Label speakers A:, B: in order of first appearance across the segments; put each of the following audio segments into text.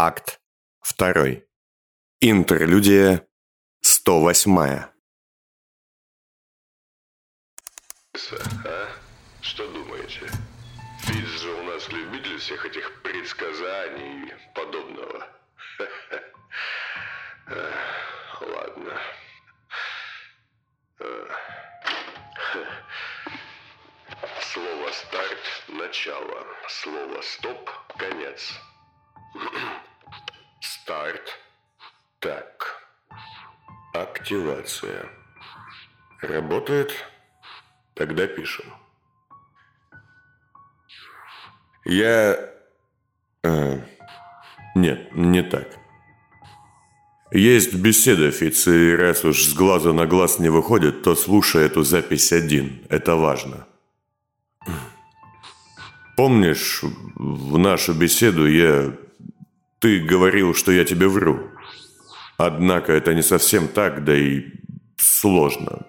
A: Акт 2. Интерлюдия 108.
B: А? Что думаете? Фиц же у нас любитель всех этих предсказаний и подобного. Ладно. Слово «старт» – начало. Слово «стоп» – конец. Старт. Так. Активация. Работает? Тогда пишем.
A: Я... э, нет, не так. Есть беседа, Фиц, и раз уж с глаза на глаз не выходит, то слушай эту запись один. Это важно. Помнишь, в нашу беседу я... Ты говорил, что я тебе вру. Однако это не совсем так, да и сложно.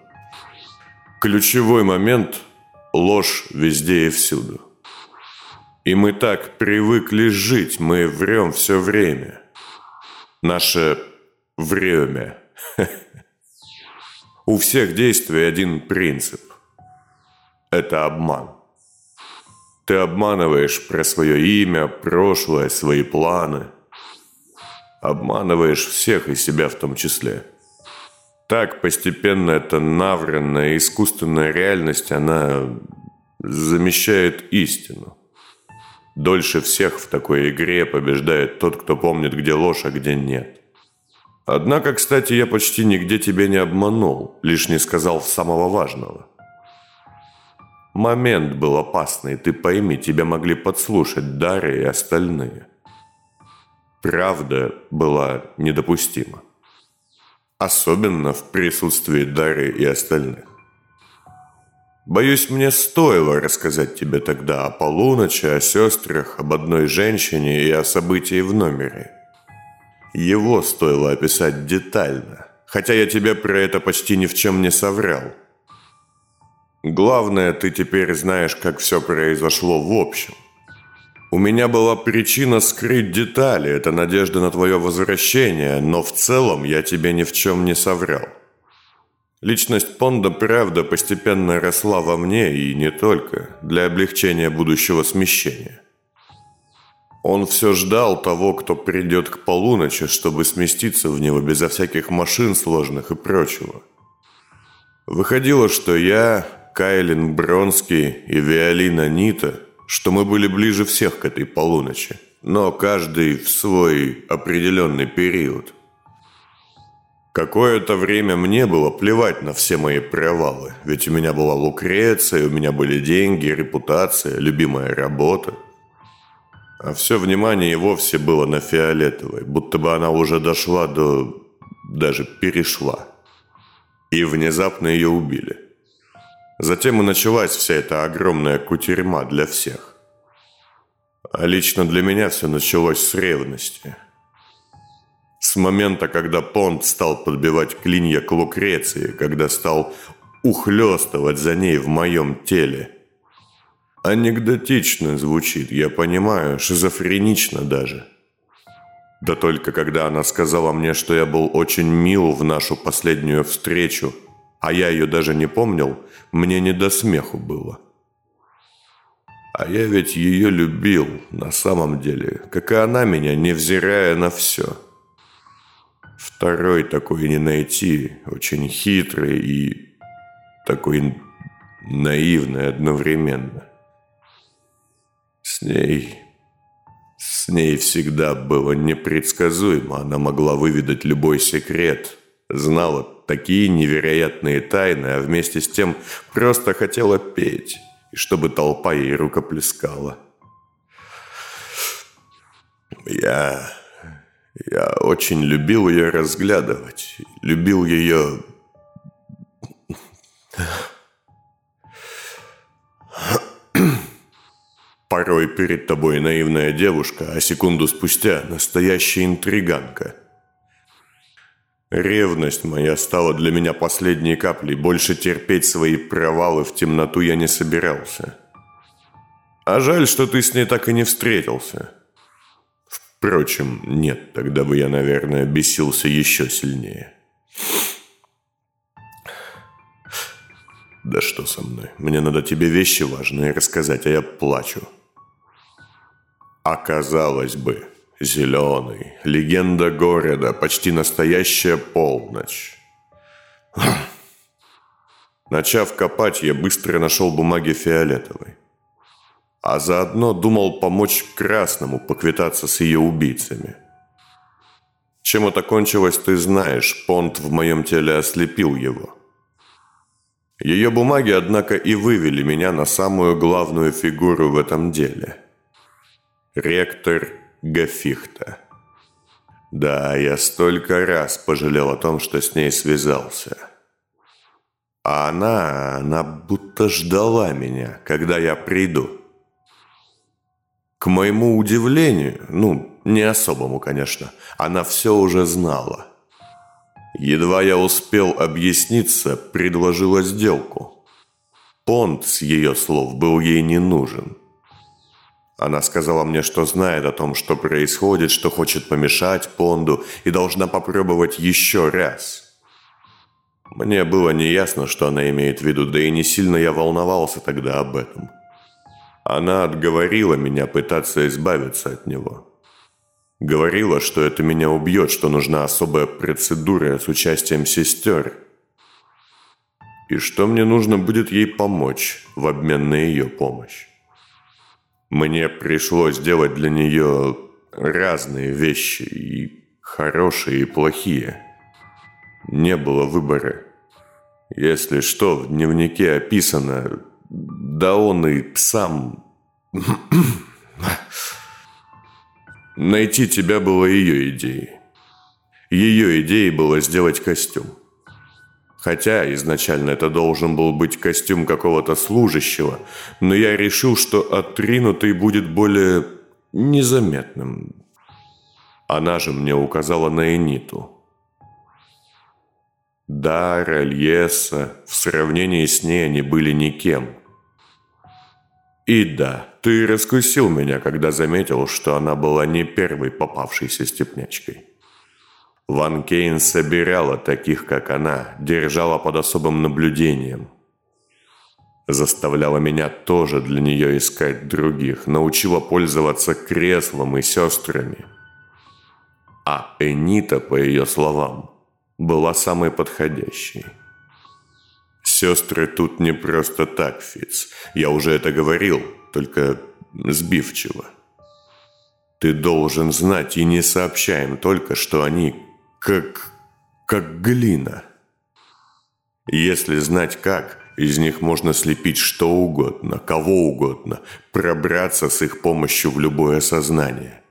A: Ключевой момент – ложь везде и всюду. И мы так привыкли жить, мы врем все время. Наше время. У всех действий один принцип. Это обман. Ты обманываешь про свое имя, прошлое, свои планы. Обманываешь всех и себя в том числе. Так постепенно эта навранная искусственная реальность, она замещает истину. Дольше всех в такой игре побеждает тот, кто помнит, где ложь, а где нет. Однако, кстати, я почти нигде тебя не обманул, лишь не сказал самого важного. Момент был опасный, ты пойми, тебя могли подслушать Дарья и остальные. Правда была недопустима. Особенно в присутствии Дарьи и остальных. Боюсь, мне стоило рассказать тебе тогда о полуночи, о сестрах, об одной женщине и о событии в номере. Его стоило описать детально, хотя я тебе про это почти ни в чем не соврал – Главное, ты теперь знаешь, как все произошло в общем. У меня была причина скрыть детали, это надежда на твое возвращение, но в целом я тебе ни в чем не соврал. Личность Понда правда постепенно росла во мне и не только, для облегчения будущего смещения. Он все ждал того, кто придет к полуночи, чтобы сместиться в него безо всяких машин сложных и прочего. Выходило, что я, Кайлин Бронский и Виолина Нита, что мы были ближе всех к этой полуночи, но каждый в свой определенный период. Какое-то время мне было плевать на все мои провалы, ведь у меня была Лукреция, у меня были деньги, репутация, любимая работа. А все внимание и вовсе было на Фиолетовой, будто бы она уже дошла до... даже перешла. И внезапно ее убили. Затем и началась вся эта огромная кутерьма для всех. А лично для меня все началось с ревности. С момента, когда Понт стал подбивать клинья к Лукреции, когда стал ухлёстывать за ней в моем теле. Анекдотично звучит, я понимаю, шизофренично даже. Да только когда она сказала мне, что я был очень мил в нашу последнюю встречу – а я ее даже не помнил, мне не до смеху было. А я ведь ее любил на самом деле, как и она меня, невзирая на все. Второй такой не найти, очень хитрый и такой наивный одновременно. С ней... С ней всегда было непредсказуемо, она могла выведать любой секрет, знала такие невероятные тайны, а вместе с тем просто хотела петь, и чтобы толпа ей рукоплескала. Я... я очень любил ее разглядывать, любил ее... Порой перед тобой наивная девушка, а секунду спустя настоящая интриганка – Ревность моя стала для меня последней каплей. Больше терпеть свои провалы в темноту я не собирался. А жаль, что ты с ней так и не встретился. Впрочем, нет, тогда бы я, наверное, бесился еще сильнее. Да что со мной? Мне надо тебе вещи важные рассказать, а я плачу. Оказалось бы, зеленый, легенда города, почти настоящая полночь. Начав копать, я быстро нашел бумаги фиолетовой. А заодно думал помочь Красному поквитаться с ее убийцами. Чем это кончилось, ты знаешь, понт в моем теле ослепил его. Ее бумаги, однако, и вывели меня на самую главную фигуру в этом деле. Ректор Гафихта. Да, я столько раз пожалел о том, что с ней связался. А она, она будто ждала меня, когда я приду. К моему удивлению, ну, не особому, конечно, она все уже знала. Едва я успел объясниться, предложила сделку. Понт, с ее слов, был ей не нужен. Она сказала мне, что знает о том, что происходит, что хочет помешать Понду и должна попробовать еще раз. Мне было неясно, что она имеет в виду, да и не сильно я волновался тогда об этом. Она отговорила меня пытаться избавиться от него. Говорила, что это меня убьет, что нужна особая процедура с участием сестер. И что мне нужно будет ей помочь в обмен на ее помощь. Мне пришлось делать для нее разные вещи, и хорошие, и плохие. Не было выбора. Если что, в дневнике описано, да он и сам... Найти тебя было ее идеей. Ее идеей было сделать костюм. Хотя изначально это должен был быть костюм какого-то служащего, но я решил, что отринутый будет более незаметным. Она же мне указала на Эниту. Да, Рельеса, в сравнении с ней они были никем. И да, ты раскусил меня, когда заметил, что она была не первой попавшейся степнячкой. Ван Кейн собирала таких, как она, держала под особым наблюдением. Заставляла меня тоже для нее искать других, научила пользоваться креслом и сестрами. А Энита, по ее словам, была самой подходящей. Сестры тут не просто так, Фиц. Я уже это говорил, только сбивчиво. Ты должен знать и не сообщаем только, что они как... как глина. Если знать как, из них можно слепить что угодно, кого угодно, пробраться с их помощью в любое сознание.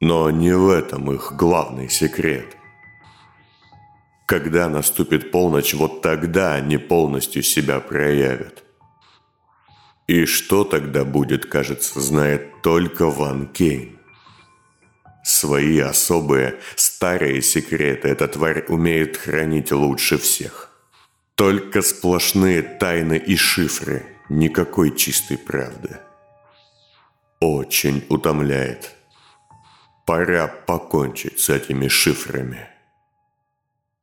A: Но не в этом их главный секрет – когда наступит полночь, вот тогда они полностью себя проявят. И что тогда будет, кажется, знает только Ван Кейн. Свои особые, старые секреты эта тварь умеет хранить лучше всех. Только сплошные тайны и шифры, никакой чистой правды. Очень утомляет. Пора покончить с этими шифрами.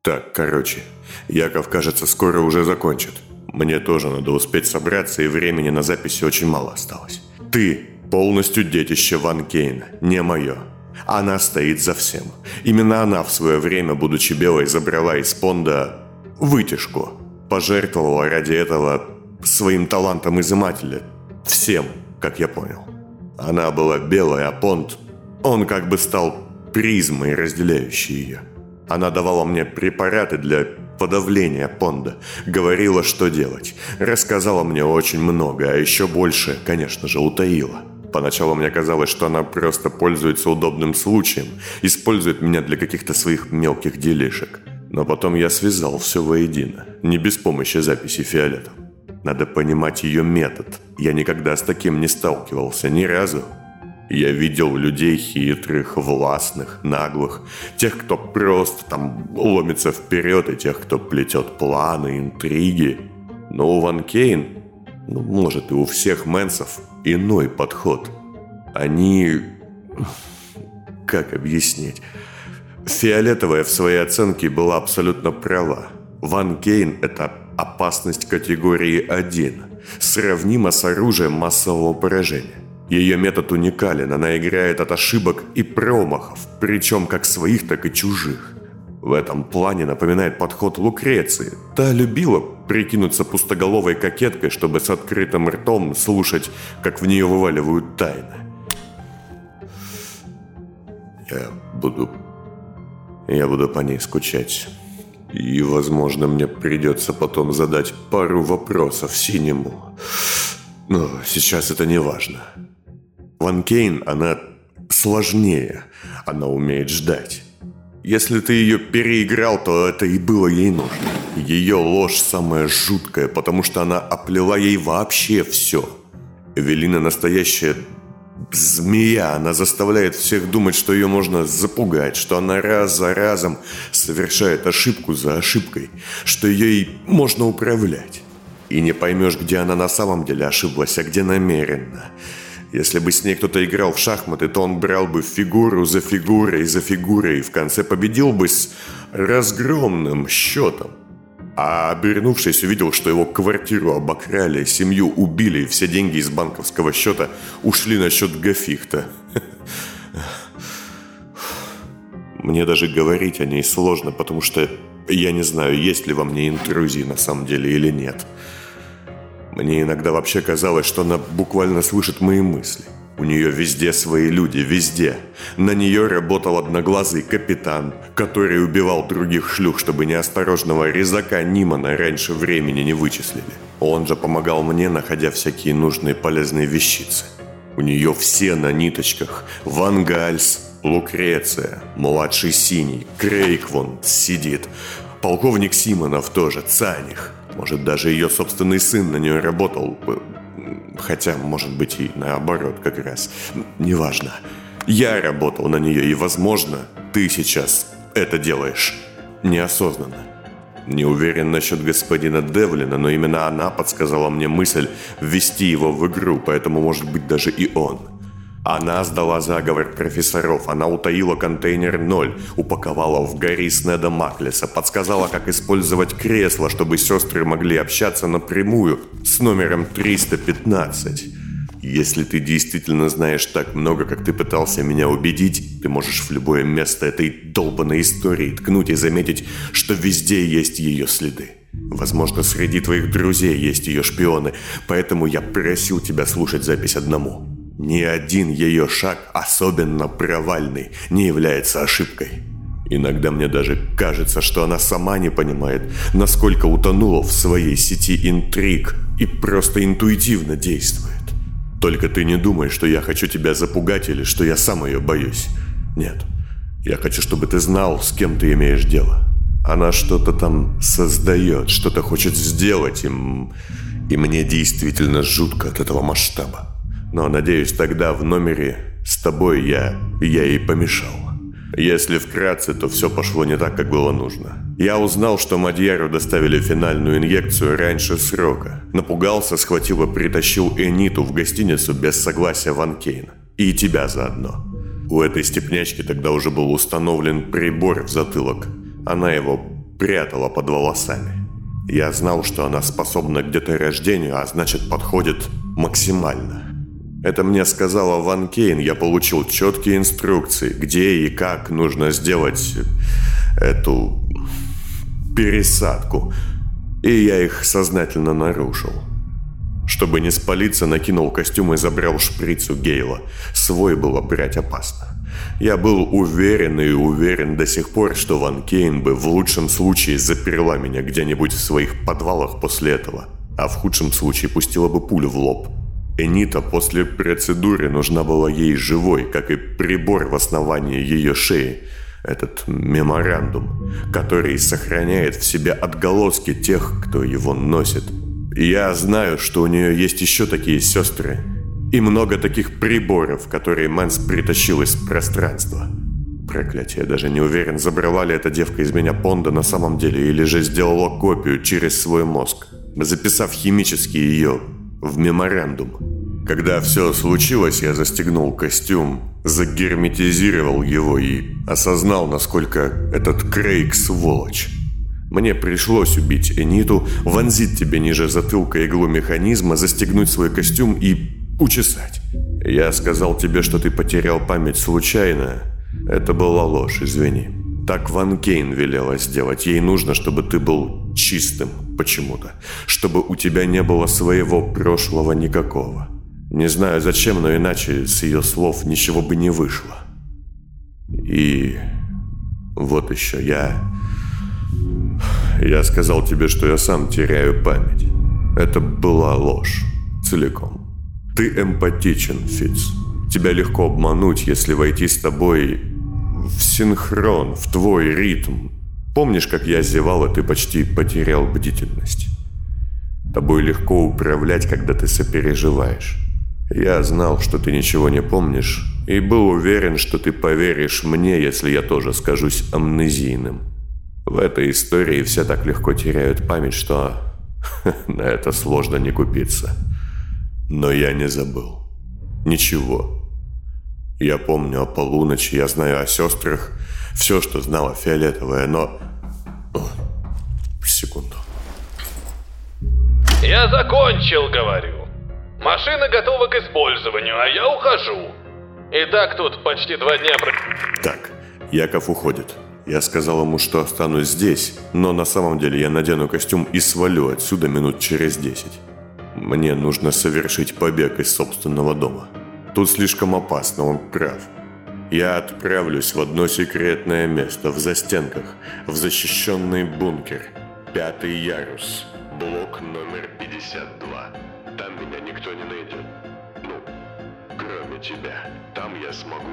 A: Так, короче, Яков, кажется, скоро уже закончит. Мне тоже надо успеть собраться, и времени на записи очень мало осталось. Ты полностью детище Ван Кейна, не мое. Она стоит за всем. Именно она в свое время, будучи белой, забрала из Понда вытяжку. Пожертвовала ради этого своим талантом изымателя. Всем, как я понял. Она была белая, а Понд, он как бы стал призмой, разделяющей ее. Она давала мне препараты для подавления понда, говорила, что делать, рассказала мне очень много, а еще больше, конечно же, утаила. Поначалу мне казалось, что она просто пользуется удобным случаем, использует меня для каких-то своих мелких делишек. Но потом я связал все воедино, не без помощи записи фиолетов. Надо понимать ее метод. Я никогда с таким не сталкивался, ни разу. Я видел людей хитрых, властных, наглых, тех, кто просто там ломится вперед, и тех, кто плетет планы, интриги. Но у Ван Кейн, ну, может, и у всех мэнсов, иной подход. Они... Как объяснить? Фиолетовая в своей оценке была абсолютно права. Ван Кейн – это опасность категории 1, сравнима с оружием массового поражения. Ее метод уникален, она играет от ошибок и промахов, причем как своих, так и чужих. В этом плане напоминает подход Лукреции. Та любила прикинуться пустоголовой кокеткой, чтобы с открытым ртом слушать, как в нее вываливают тайны. Я буду... Я буду по ней скучать. И, возможно, мне придется потом задать пару вопросов синему. Но сейчас это не важно. Ван Кейн, она сложнее. Она умеет ждать. Если ты ее переиграл, то это и было ей нужно. Ее ложь самая жуткая, потому что она оплела ей вообще все. Эвелина настоящая змея, она заставляет всех думать, что ее можно запугать, что она раз за разом совершает ошибку за ошибкой, что ей можно управлять. И не поймешь, где она на самом деле ошиблась, а где намеренно. Если бы с ней кто-то играл в шахматы, то он брал бы фигуру за фигурой за фигурой и в конце победил бы с разгромным счетом. А обернувшись, увидел, что его квартиру обокрали, семью убили, и все деньги из банковского счета ушли на счет Гафихта. Мне даже говорить о ней сложно, потому что я не знаю, есть ли во мне интрузии на самом деле или нет. Мне иногда вообще казалось, что она буквально слышит мои мысли. У нее везде свои люди, везде. На нее работал одноглазый капитан, который убивал других шлюх, чтобы неосторожного резака Нимана раньше времени не вычислили. Он же помогал мне, находя всякие нужные полезные вещицы. У нее все на ниточках. Вангальс, Лукреция, младший Синий, Крейквон сидит. Полковник Симонов тоже, Цаних – может, даже ее собственный сын на нее работал. Хотя, может быть, и наоборот как раз. Неважно. Я работал на нее, и, возможно, ты сейчас это делаешь неосознанно. Не уверен насчет господина Девлина, но именно она подсказала мне мысль ввести его в игру, поэтому, может быть, даже и он – она сдала заговор профессоров, она утаила контейнер 0, упаковала в Гарри Снеда Маклеса, подсказала, как использовать кресло, чтобы сестры могли общаться напрямую с номером 315. Если ты действительно знаешь так много, как ты пытался меня убедить, ты можешь в любое место этой долбанной истории ткнуть и заметить, что везде есть ее следы. Возможно, среди твоих друзей есть ее шпионы, поэтому я просил тебя слушать запись одному. Ни один ее шаг, особенно провальный, не является ошибкой. Иногда мне даже кажется, что она сама не понимает, насколько утонула в своей сети интриг и просто интуитивно действует. Только ты не думай, что я хочу тебя запугать или что я сам ее боюсь. Нет. Я хочу, чтобы ты знал, с кем ты имеешь дело. Она что-то там создает, что-то хочет сделать, и, и мне действительно жутко от этого масштаба. Но, надеюсь, тогда в номере с тобой я, я ей помешал. Если вкратце, то все пошло не так, как было нужно. Я узнал, что Мадьяру доставили финальную инъекцию раньше срока. Напугался, схватил и притащил Эниту в гостиницу без согласия Ван Кейна. И тебя заодно. У этой степнячки тогда уже был установлен прибор в затылок. Она его прятала под волосами. Я знал, что она способна к деторождению, а значит подходит максимально. Это мне сказала Ван Кейн. Я получил четкие инструкции, где и как нужно сделать эту пересадку. И я их сознательно нарушил. Чтобы не спалиться, накинул костюм и забрал шприцу Гейла. Свой было брать опасно. Я был уверен и уверен до сих пор, что Ван Кейн бы в лучшем случае заперла меня где-нибудь в своих подвалах после этого, а в худшем случае пустила бы пулю в лоб – Энита после процедуры нужна была ей живой, как и прибор в основании ее шеи. Этот меморандум, который сохраняет в себе отголоски тех, кто его носит. Я знаю, что у нее есть еще такие сестры. И много таких приборов, которые Мэнс притащил из пространства. Проклятие, даже не уверен, забрала ли эта девка из меня Понда на самом деле, или же сделала копию через свой мозг, записав химически ее в меморандум. Когда все случилось, я застегнул костюм, загерметизировал его и осознал, насколько этот Крейг сволочь. Мне пришлось убить Эниту, вонзить тебе ниже затылка иглу механизма, застегнуть свой костюм и учесать. Я сказал тебе, что ты потерял память случайно. Это была ложь, извини. Так Ван Кейн велела сделать. Ей нужно, чтобы ты был чистым почему-то. Чтобы у тебя не было своего прошлого никакого. Не знаю зачем, но иначе с ее слов ничего бы не вышло. И вот еще я... Я сказал тебе, что я сам теряю память. Это была ложь. Целиком. Ты эмпатичен, Фиц. Тебя легко обмануть, если войти с тобой в синхрон, в твой ритм. Помнишь, как я зевал, и ты почти потерял бдительность? Тобой легко управлять, когда ты сопереживаешь. Я знал, что ты ничего не помнишь, и был уверен, что ты поверишь мне, если я тоже скажусь амнезийным. В этой истории все так легко теряют память, что на это сложно не купиться. Но я не забыл. Ничего. Я помню о полуночи, я знаю о сестрах, все, что знала фиолетовая, но... О, секунду.
C: Я закончил, говорю. Машина готова к использованию, а я ухожу. И так тут почти два дня...
A: Так, Яков уходит. Я сказал ему, что останусь здесь, но на самом деле я надену костюм и свалю отсюда минут через десять. Мне нужно совершить побег из собственного дома. Тут слишком опасно, он прав. Я отправлюсь в одно секретное место в застенках, в защищенный бункер. Пятый ярус, блок номер 52. Там меня никто не найдет. Ну, кроме тебя. Там я смогу.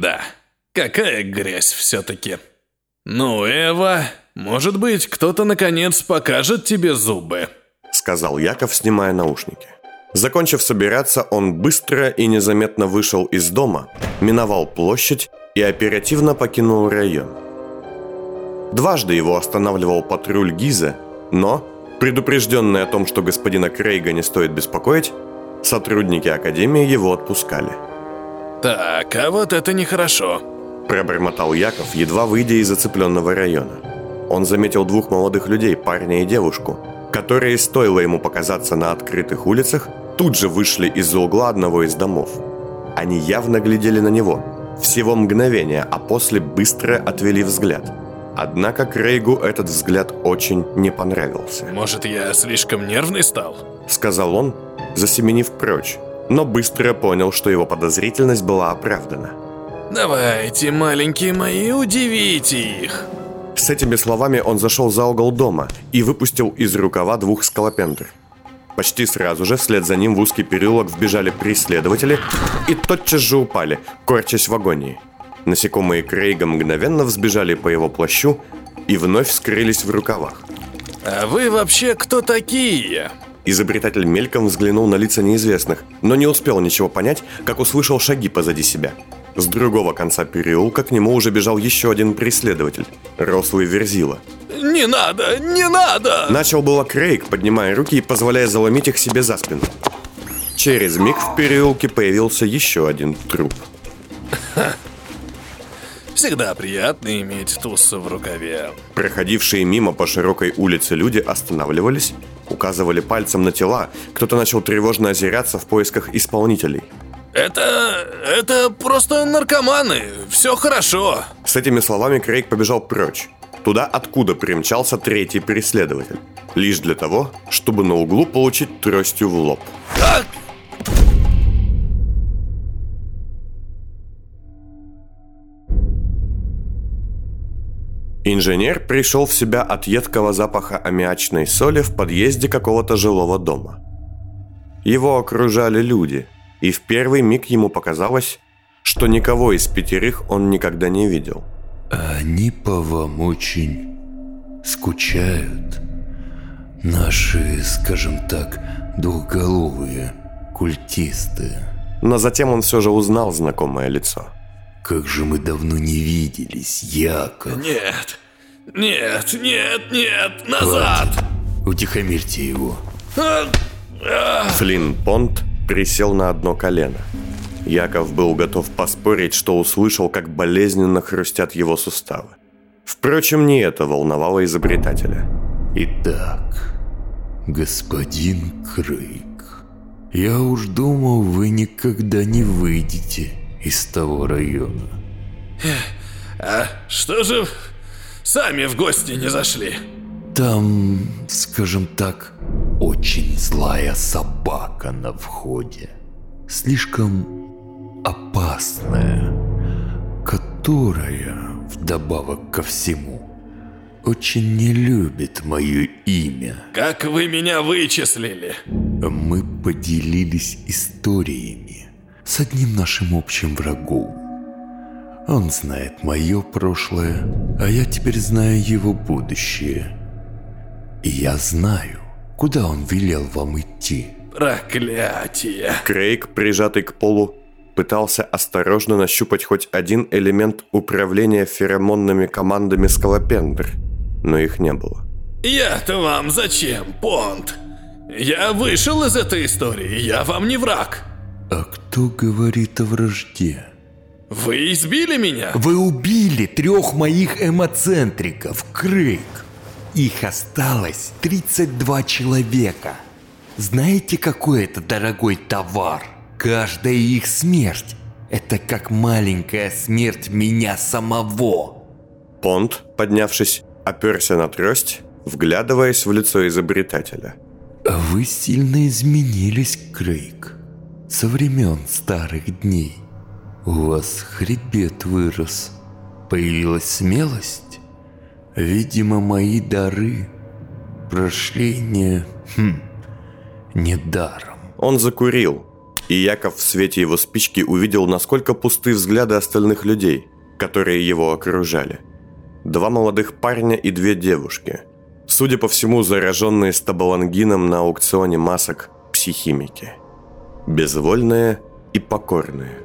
D: да, какая грязь все-таки. Ну, Эва, может быть, кто-то наконец покажет тебе зубы.
A: Сказал Яков, снимая наушники. Закончив собираться, он быстро и незаметно вышел из дома, миновал площадь и оперативно покинул район. Дважды его останавливал патруль Гиза, но Предупрежденный о том, что господина Крейга не стоит беспокоить, сотрудники Академии его отпускали.
D: «Так, а вот это нехорошо», –
A: пробормотал Яков, едва выйдя из зацепленного района. Он заметил двух молодых людей, парня и девушку, которые, стоило ему показаться на открытых улицах, тут же вышли из-за угла одного из домов. Они явно глядели на него. Всего мгновения, а после быстро отвели взгляд – Однако Крейгу этот взгляд очень не понравился.
D: «Может, я слишком нервный стал?»
A: Сказал он, засеменив прочь, но быстро понял, что его подозрительность была оправдана.
D: «Давайте, маленькие мои, удивите их!»
A: С этими словами он зашел за угол дома и выпустил из рукава двух скалопендр. Почти сразу же вслед за ним в узкий переулок вбежали преследователи и тотчас же упали, корчась в агонии. Насекомые Крейга мгновенно взбежали по его плащу и вновь скрылись в рукавах.
D: «А вы вообще кто такие?»
A: Изобретатель мельком взглянул на лица неизвестных, но не успел ничего понять, как услышал шаги позади себя. С другого конца переулка к нему уже бежал еще один преследователь, рослый Верзила.
D: «Не надо, не надо!»
A: Начал было Крейг, поднимая руки и позволяя заломить их себе за спину. Через миг в переулке появился еще один труп.
D: Всегда приятно иметь туз в рукаве.
A: Проходившие мимо по широкой улице люди останавливались, указывали пальцем на тела, кто-то начал тревожно озираться в поисках исполнителей.
D: Это... это просто наркоманы, все хорошо.
A: С этими словами Крейг побежал прочь, туда, откуда примчался третий преследователь. Лишь для того, чтобы на углу получить тростью в лоб.
D: Как?
A: Инженер пришел в себя от едкого запаха аммиачной соли в подъезде какого-то жилого дома. Его окружали люди, и в первый миг ему показалось, что никого из пятерых он никогда не видел.
E: Они по вам очень скучают. Наши, скажем так, двухголовые культисты.
A: Но затем он все же узнал знакомое лицо –
E: как же мы давно не виделись, Яков.
D: Нет, нет, нет, нет, назад!
E: Хватит. Утихомирьте его.
A: Флинн Понт присел на одно колено. Яков был готов поспорить, что услышал, как болезненно хрустят его суставы. Впрочем, не это волновало изобретателя.
E: Итак, господин Крейг, я уж думал, вы никогда не выйдете из того района.
D: А что же сами в гости не зашли?
E: Там, скажем так, очень злая собака на входе. Слишком опасная, которая, вдобавок ко всему, очень не любит мое имя.
D: Как вы меня вычислили?
E: Мы поделились историями с одним нашим общим врагом. Он знает мое прошлое, а я теперь знаю его будущее. И я знаю, куда он велел вам идти.
D: Проклятие.
A: Крейг, прижатый к полу, пытался осторожно нащупать хоть один элемент управления феромонными командами скалопендр, но их не было.
D: Я-то вам зачем, Понт? Я вышел из этой истории, я вам не враг.
E: А кто говорит о вражде?
D: Вы избили меня?
E: Вы убили трех моих эмоцентриков, Крейг. Их осталось 32 человека. Знаете, какой это дорогой товар? Каждая их смерть – это как маленькая смерть меня самого.
A: Понт, поднявшись, оперся на трость, вглядываясь в лицо изобретателя.
E: Вы сильно изменились, Крейг. Со времен старых дней. У вас хребет вырос. Появилась смелость. Видимо, мои дары прошли не... Хм, не даром.
A: Он закурил, и Яков в свете его спички увидел, насколько пусты взгляды остальных людей, которые его окружали. Два молодых парня и две девушки. Судя по всему, зараженные стабалангином на аукционе масок психимики. Безвольные и покорные.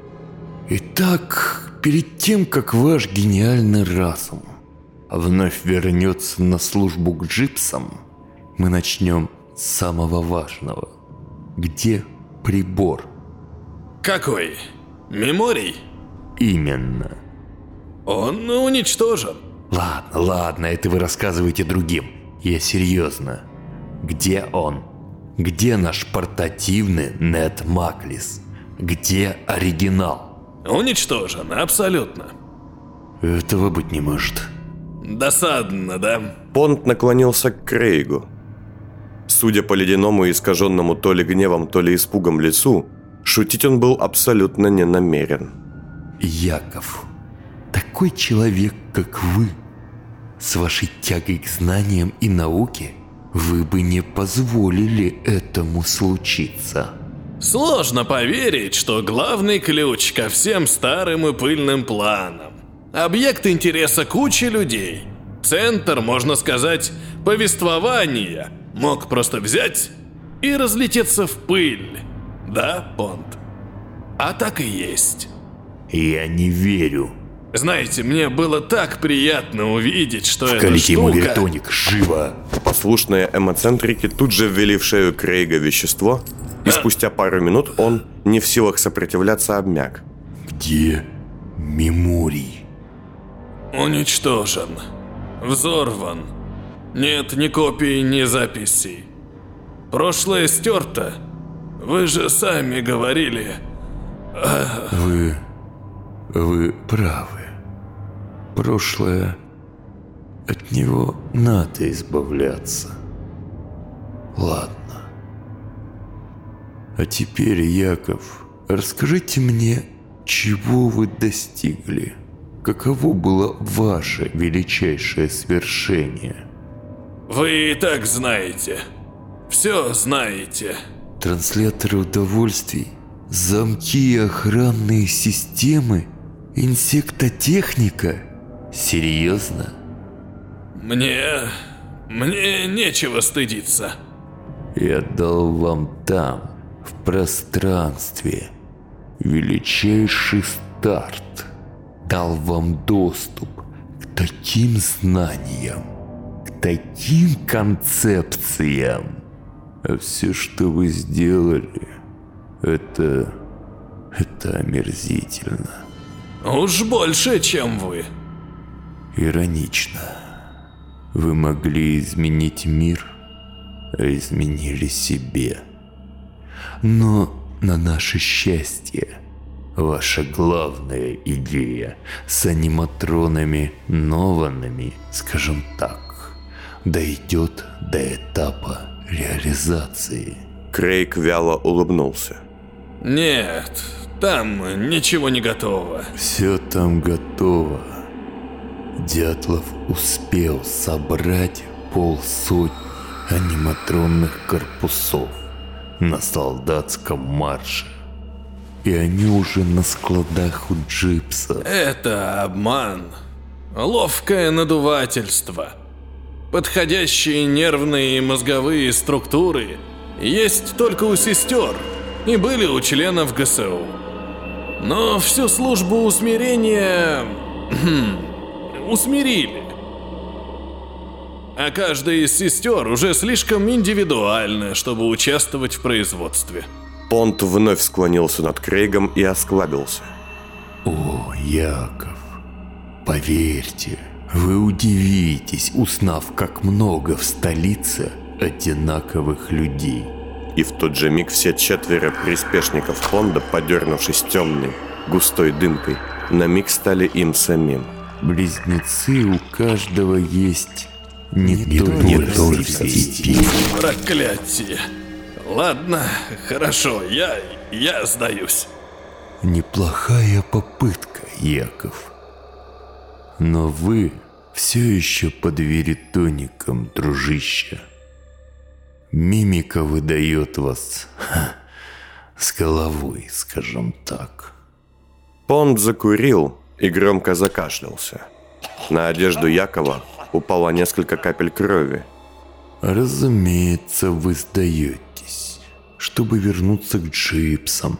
E: Итак, перед тем, как ваш гениальный разум вновь вернется на службу к джипсам, мы начнем с самого важного. Где прибор?
D: Какой? Меморий?
E: Именно.
D: Он уничтожен.
E: Ладно, ладно, это вы рассказываете другим. Я серьезно. Где он? Где наш портативный Нет Маклис? Где оригинал?
D: Уничтожен, абсолютно.
E: Этого быть не может.
D: Досадно, да?
A: Понт наклонился к Крейгу. Судя по ледяному и искаженному то ли гневом, то ли испугом лицу, шутить он был абсолютно не намерен.
E: Яков, такой человек, как вы, с вашей тягой к знаниям и науке, вы бы не позволили этому случиться.
D: Сложно поверить, что главный ключ ко всем старым и пыльным планам. Объект интереса кучи людей. Центр, можно сказать, повествования. Мог просто взять и разлететься в пыль. Да, Понт? А так и есть.
E: Я не верю.
D: Знаете, мне было так приятно увидеть, что эта
E: Колите ему
D: штука...
E: вертоник, живо!
A: Послушные эмоцентрики тут же ввели в шею Крейга вещество, и спустя пару минут он, не в силах сопротивляться, обмяк.
E: Где меморий?
D: Уничтожен. Взорван. Нет ни копий, ни записей. Прошлое стерто. Вы же сами говорили.
E: Вы... вы правы. Прошлое... От него надо избавляться. Ладно. А теперь, Яков, расскажите мне, чего вы достигли? Каково было ваше величайшее свершение?
D: Вы и так знаете. Все знаете.
E: Трансляторы удовольствий, замки и охранные системы, инсектотехника? Серьезно?
D: Мне... Мне нечего стыдиться.
E: Я дал вам там, в пространстве, величайший старт. Дал вам доступ к таким знаниям, к таким концепциям. А все, что вы сделали, это... это омерзительно.
D: Уж больше, чем вы.
E: Иронично. Вы могли изменить мир, а изменили себе. Но на наше счастье, ваша главная идея с аниматронами нованными, скажем так, дойдет до этапа реализации.
A: Крейг вяло улыбнулся.
D: Нет, там ничего не готово.
E: Все там готово. Дятлов успел собрать полсотни аниматронных корпусов на солдатском марше. И они уже на складах у Джипса.
D: Это обман. Ловкое надувательство. Подходящие нервные и мозговые структуры есть только у сестер и были у членов ГСУ. Но всю службу усмирения... хм, усмирили. А каждая из сестер уже слишком индивидуальная, чтобы участвовать в производстве.
A: Понт вновь склонился над Крейгом и осклабился.
E: О, Яков, поверьте, вы удивитесь, узнав, как много в столице одинаковых людей.
A: И в тот же миг все четверо приспешников Понда, подернувшись темной, густой дымкой, на миг стали им самим.
E: Близнецы у каждого есть не, не только, не только степи.
D: Проклятие. Ладно, хорошо, я, я сдаюсь.
E: Неплохая попытка, Яков. Но вы все еще под веритоником, дружище. Мимика выдает вас ха, с головой, скажем так.
A: Понд закурил и громко закашлялся. На одежду Якова упало несколько капель крови.
E: Разумеется, вы сдаетесь, чтобы вернуться к джипсам,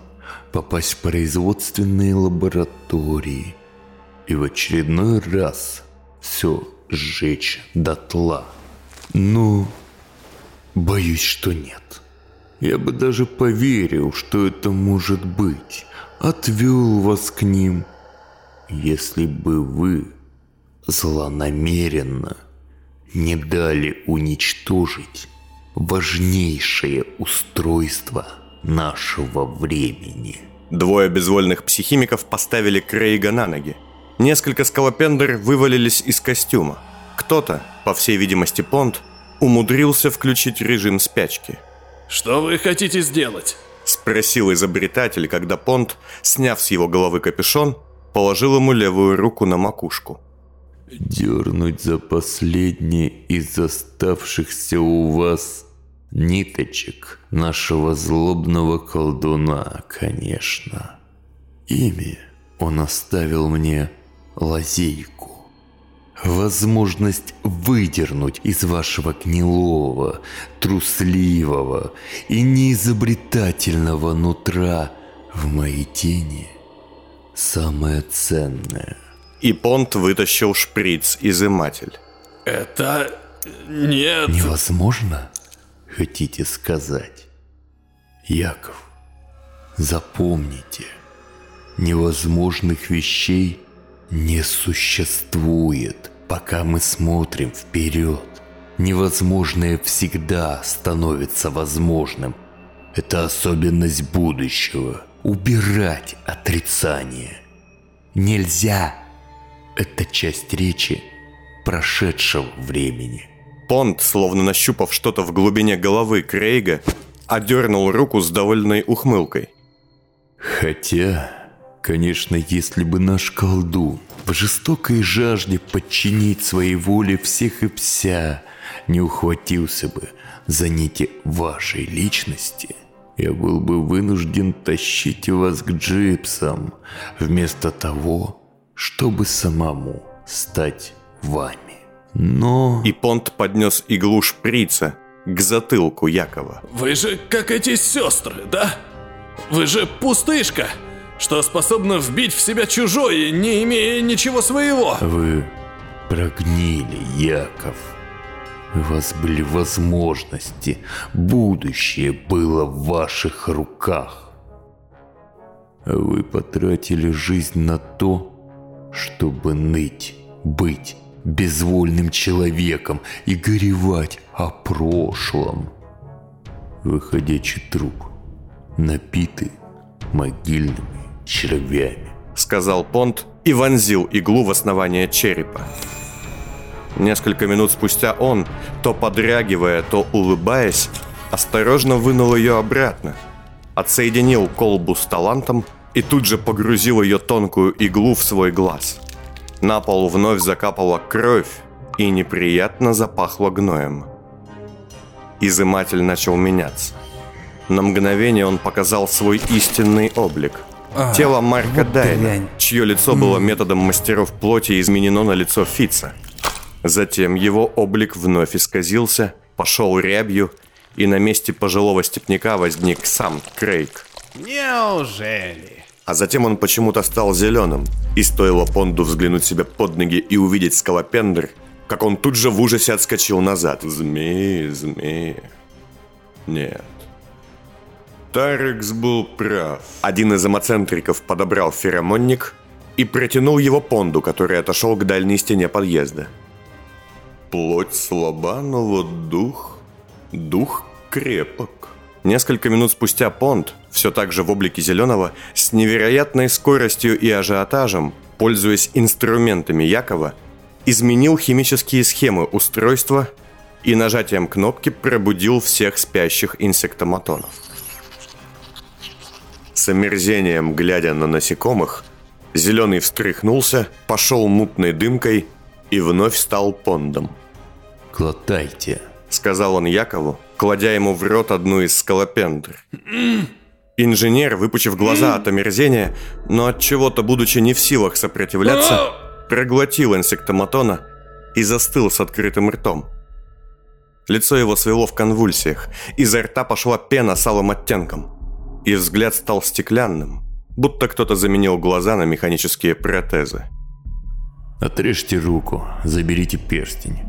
E: попасть в производственные лаборатории и в очередной раз все сжечь дотла. Ну, боюсь, что нет. Я бы даже поверил, что это может быть. Отвел вас к ним, если бы вы злонамеренно не дали уничтожить важнейшее устройство нашего времени.
A: Двое безвольных психимиков поставили Крейга на ноги. Несколько скалопендр вывалились из костюма. Кто-то, по всей видимости Понт, умудрился включить режим спячки.
D: Что вы хотите сделать?
A: Спросил изобретатель, когда Понт, сняв с его головы капюшон, положил ему левую руку на макушку.
E: Дернуть за последнее из оставшихся у вас ниточек нашего злобного колдуна, конечно. Ими он оставил мне лазейку. Возможность выдернуть из вашего гнилого, трусливого и неизобретательного нутра в моей тени самое ценное.
A: И Понт вытащил шприц изыматель.
D: Это... нет...
E: Невозможно, хотите сказать? Яков, запомните, невозможных вещей не существует, пока мы смотрим вперед. Невозможное всегда становится возможным. Это особенность будущего. Убирать отрицание. Нельзя. Это часть речи прошедшего времени.
A: Понт, словно нащупав что-то в глубине головы Крейга, одернул руку с довольной ухмылкой.
E: Хотя, конечно, если бы наш колдун в жестокой жажде подчинить своей воле всех и вся не ухватился бы за нити вашей личности, я был бы вынужден тащить вас к джипсам, вместо того, чтобы самому стать вами. Но...
A: И Понт поднес иглу шприца к затылку Якова.
D: Вы же как эти сестры, да? Вы же пустышка, что способна вбить в себя чужое, не имея ничего своего.
E: Вы прогнили, Яков. У вас были возможности, будущее было в ваших руках. Вы потратили жизнь на то, чтобы ныть, быть безвольным человеком и горевать о прошлом. Выходящий труп, напитый могильными червями.
A: Сказал Понт и вонзил иглу в основание черепа. Несколько минут спустя он, то подрягивая, то улыбаясь, осторожно вынул ее обратно, отсоединил колбу с талантом и тут же погрузил ее тонкую иглу в свой глаз. На пол вновь закапала кровь и неприятно запахло гноем. Изыматель начал меняться. На мгновение он показал свой истинный облик. Тело Марка Дайна, чье лицо было методом мастеров плоти изменено на лицо Фица. Затем его облик вновь исказился, пошел рябью, и на месте пожилого степняка возник сам Крейг.
F: Неужели?
A: А затем он почему-то стал зеленым, и стоило Понду взглянуть себе под ноги и увидеть скалопендр, как он тут же в ужасе отскочил назад. Змеи, змеи. Нет. Тарекс был прав. Один из эмоцентриков подобрал феромонник и протянул его Понду, который отошел к дальней стене подъезда. Плоть слаба, но вот дух... Дух крепок. Несколько минут спустя Понт, все так же в облике зеленого, с невероятной скоростью и ажиотажем, пользуясь инструментами Якова, изменил химические схемы устройства и нажатием кнопки пробудил всех спящих инсектоматонов. С омерзением глядя на насекомых, зеленый встряхнулся, пошел мутной дымкой и вновь стал пондом.
E: Глотайте.
A: Сказал он Якову, кладя ему в рот одну из скалопендр. Инженер, выпучив глаза от омерзения, но от чего-то будучи не в силах сопротивляться, проглотил инсектоматона и застыл с открытым ртом. Лицо его свело в конвульсиях, изо рта пошла пена с алым оттенком, и взгляд стал стеклянным, будто кто-то заменил глаза на механические протезы.
E: Отрежьте руку, заберите перстень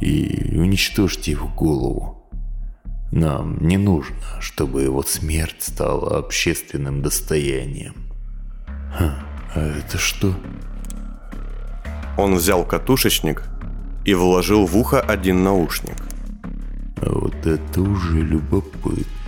E: и уничтожьте его голову. Нам не нужно, чтобы его смерть стала общественным достоянием. Ха, а это что?
A: Он взял катушечник и вложил в ухо один наушник.
E: А вот это уже любопытно.